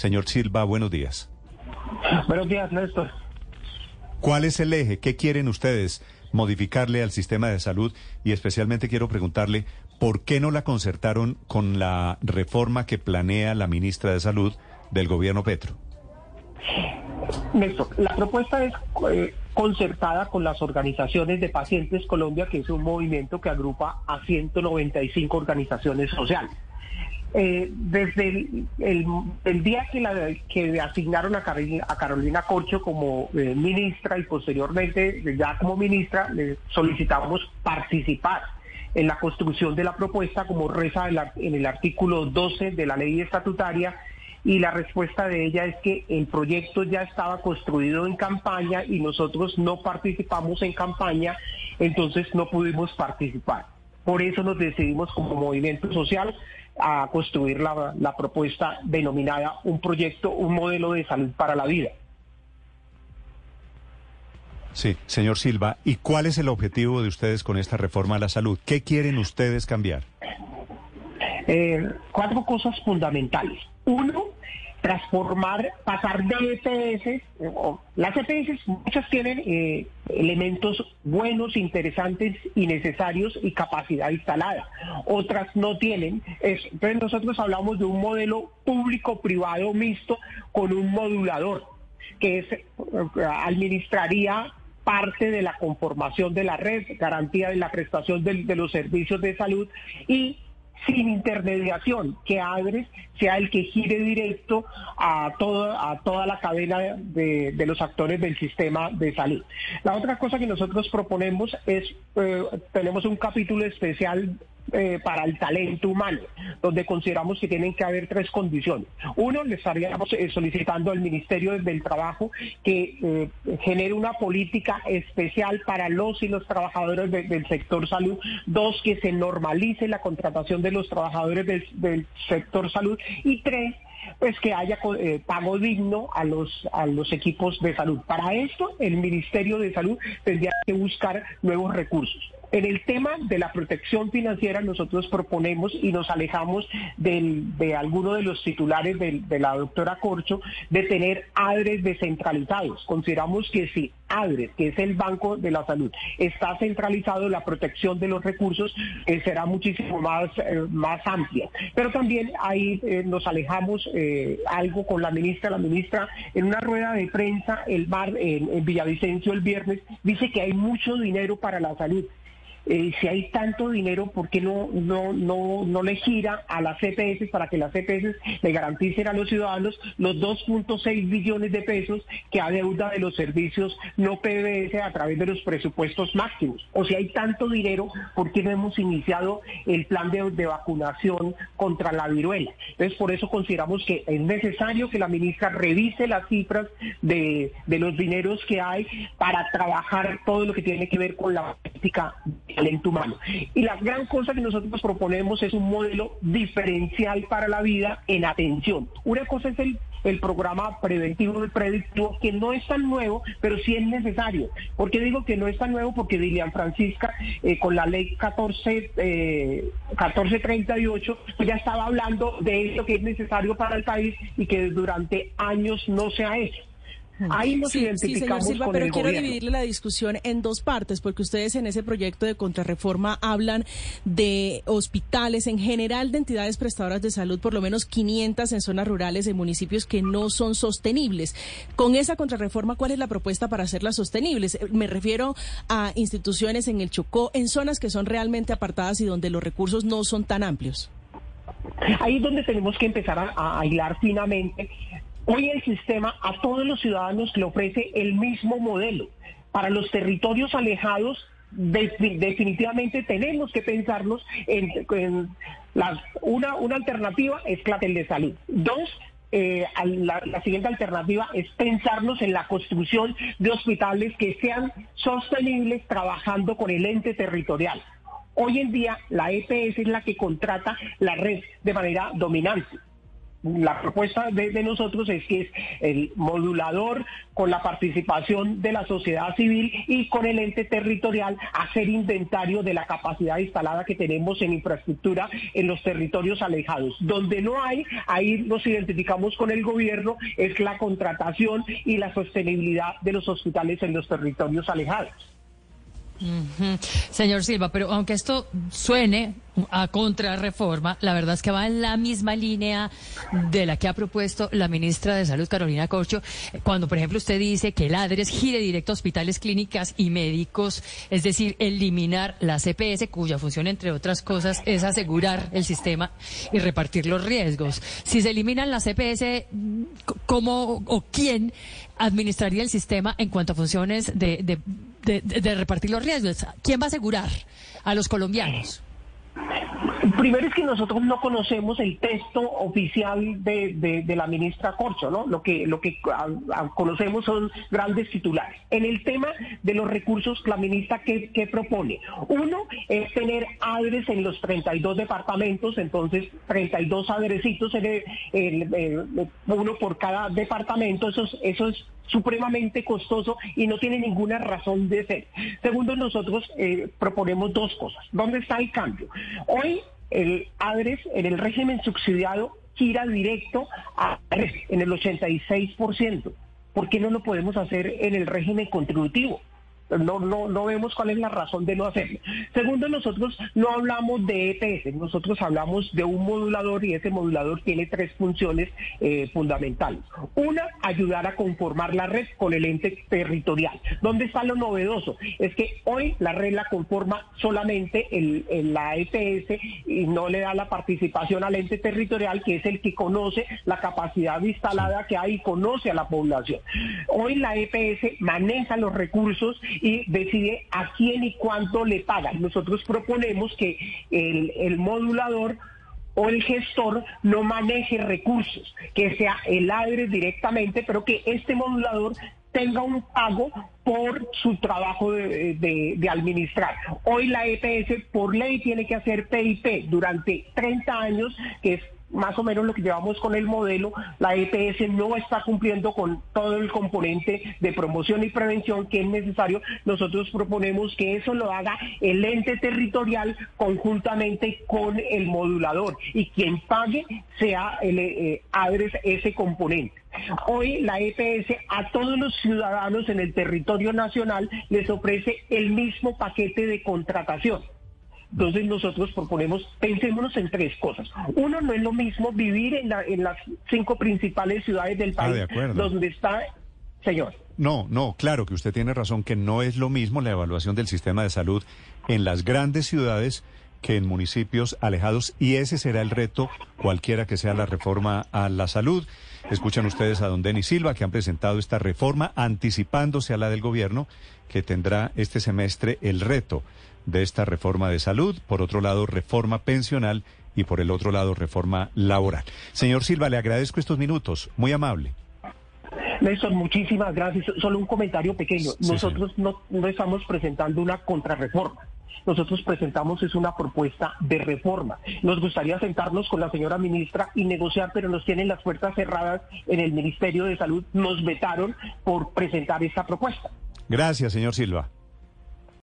Señor Silva, buenos días. Buenos días, Néstor. ¿Cuál es el eje? ¿Qué quieren ustedes modificarle al sistema de salud? Y especialmente quiero preguntarle, ¿por qué no la concertaron con la reforma que planea la ministra de Salud del gobierno Petro? Néstor, la propuesta es eh, concertada con las organizaciones de Pacientes Colombia, que es un movimiento que agrupa a 195 organizaciones sociales. Eh, desde el, día que, la, que asignaron a Carolina, a Carolina Corcho como eh, ministra y posteriormente ya como ministra, le solicitamos participar en la construcción de la propuesta como reza en el artículo 12 de la ley estatutaria y la respuesta de ella es que el proyecto ya estaba construido en campaña y nosotros no participamos en campaña, entonces no pudimos participar. Por eso nos decidimos como movimiento social a construir la, la propuesta denominada un proyecto, un modelo de salud para la vida. Sí, señor Silva, ¿y cuál es el objetivo de ustedes con esta reforma a la salud? ¿Qué quieren ustedes cambiar? Eh, cuatro cosas fundamentales. Uno, transformar, pasar de EPS, las EPS muchas tienen eh, elementos buenos, interesantes y necesarios y capacidad instalada, otras no tienen. entonces nosotros hablamos de un modelo público-privado mixto con un modulador que eh, administraría parte de la conformación de la red, garantía de la prestación de, de los servicios de salud y sin intermediación, que ADRES sea el que gire directo a, todo, a toda la cadena de, los actores del sistema de salud. La otra cosa que nosotros proponemos es, eh, tenemos un capítulo especial eh, para el talento humano, donde consideramos que tienen que haber tres condiciones. Uno, le estaríamos eh, solicitando al Ministerio del Trabajo que eh, genere una política especial para los y los trabajadores del sector salud. Dos, que se normalice la contratación de los trabajadores del, sector salud. Y tres, pues que haya pago digno a los a los equipos de salud. Para esto el Ministerio de Salud tendría que buscar nuevos recursos. En el tema de la protección financiera nosotros proponemos y nos alejamos de alguno de los titulares de, la doctora Corcho de tener ADRES descentralizados. Consideramos que si ADRES, que es el Banco de la Salud, está centralizado, la protección de los recursos eh, será muchísimo más, eh, más amplia. Pero también ahí eh, nos alejamos algo con la ministra. La ministra en una rueda de prensa el bar, en Villavicencio el viernes dice que hay mucho dinero para la salud. Eh, si hay tanto dinero, ¿por qué no, no, no, no le gira a las CPS para que las CPS le garanticen a los ciudadanos los 2.6 billones de pesos que adeuda de los servicios no PBS a través de los presupuestos máximos? O si hay tanto dinero, ¿por qué no hemos iniciado el plan de, vacunación contra la viruela? Entonces, por eso consideramos que es necesario que la ministra revise las cifras de, de los dineros que hay para trabajar todo lo que tiene que ver con la política talento humano. Y la gran cosa que nosotros proponemos es un modelo diferencial para la vida en atención. Una cosa es el el programa preventivo y predictivo, que no es tan nuevo, pero sí es necesario. ¿Por qué digo que no es tan nuevo? Porque Dilian Francisca, eh, con la ley 14, eh, 1438, pues ya estaba hablando de eso que es necesario para el país y que durante años no se ha hecho. Ahí nos identificamos sí, señor Silva, pero quiero dividirle la discusión en dos partes, porque ustedes en ese proyecto de contrarreforma hablan de hospitales en general, de entidades prestadoras de salud, por lo menos 500 en zonas rurales, en municipios que no son sostenibles. Con esa contrarreforma, ¿cuál es la propuesta para hacerlas sostenibles? Me refiero a instituciones en el Chocó, en zonas que son realmente apartadas y donde los recursos no son tan amplios. Ahí es donde tenemos que empezar a, a hilar finamente Hoy el sistema a todos los ciudadanos le ofrece el mismo modelo. Para los territorios alejados, definitivamente tenemos que pensarnos en, una, una alternativa es la de salud. Dos, eh, la, siguiente alternativa es pensarnos en la construcción de hospitales que sean sostenibles trabajando con el ente territorial. Hoy en día la EPS es la que contrata la red de manera dominante. La propuesta de, nosotros es que es el modulador con la participación de la sociedad civil y con el ente territorial hacer inventario de la capacidad instalada que tenemos en infraestructura en los territorios alejados. Donde no hay, ahí nos identificamos con el gobierno, es la contratación y la sostenibilidad de los hospitales en los territorios alejados. Señor Silva, pero aunque esto suene a contrarreforma, la verdad es que va en la misma línea de la que ha propuesto la ministra de Salud, Carolina Corcho, cuando, por ejemplo, usted dice que el ADRES gire directo a hospitales, clínicas y médicos, es decir, eliminar la CPS, cuya función, entre otras cosas, es asegurar el sistema y repartir los riesgos. Si se eliminan la CPS, ¿cómo o quién administraría el sistema en cuanto a funciones de, de repartir los riesgos? ¿Quién va a asegurar a los colombianos? Primero es que nosotros no conocemos el texto oficial de, la ministra Corcho, ¿no? Lo que, lo que conocemos son grandes titulares. En el tema de los recursos, la ministra, ¿qué, propone? Uno es tener adres en los 32 departamentos, entonces 32 adresitos, en uno por cada departamento, eso eso es supremamente costoso y no tiene ninguna razón de ser. Segundo, nosotros eh, proponemos dos cosas. ¿Dónde está el cambio? Hoy el ADRES en el régimen subsidiado gira directo a en el 86%. ¿Por qué no lo podemos hacer en el régimen contributivo? No, no, no vemos cuál es la razón de no hacerlo. Segundo, nosotros no hablamos de EPS, nosotros hablamos de un modulador y ese modulador tiene tres funciones eh, fundamentales. Una, ayudar a conformar la red con el ente territorial. ¿Dónde está lo novedoso? Es que hoy la red la conforma solamente el, la EPS y no le da la participación al ente territorial, que es el que conoce la capacidad instalada que hay y conoce a la población. Hoy la EPS maneja los recursos y decide a quién y cuánto le pagan. Nosotros proponemos que el, modulador o el gestor no maneje recursos, que sea el ADRE directamente, pero que este modulador tenga un pago por su trabajo de, de, administrar. Hoy la EPS por ley tiene que hacer PIP durante 30 años, que es más o menos lo que llevamos con el modelo, la EPS no está cumpliendo con todo el componente de promoción y prevención que es necesario. Nosotros proponemos que eso lo haga el ente territorial conjuntamente con el modulador y quien pague sea el eh, ADRES ese componente. Hoy la EPS a todos los ciudadanos en el territorio nacional les ofrece el mismo paquete de contratación. Entonces nosotros proponemos, pensémonos en tres cosas. Uno, no es lo mismo vivir en, las cinco principales ciudades del ah, país, donde está, señor. No, no, claro que usted tiene razón que no es lo mismo la evaluación del sistema de salud en las grandes ciudades que en municipios alejados y ese será el reto cualquiera que sea la reforma a la salud. Escuchan ustedes a don Denis Silva que han presentado esta reforma anticipándose a la del gobierno que tendrá este semestre el reto de esta reforma de salud, por otro lado reforma pensional y por el otro lado reforma laboral. Señor Silva, le agradezco estos minutos, muy amable. Néstor, muchísimas gracias. Solo un comentario pequeño. Nosotros no, no estamos presentando una contrarreforma nosotros presentamos es una propuesta de reforma. Nos gustaría sentarnos con la señora ministra y negociar, pero nos tienen las puertas cerradas en el Ministerio de Salud. Nos vetaron por presentar esta propuesta. Gracias, señor Silva.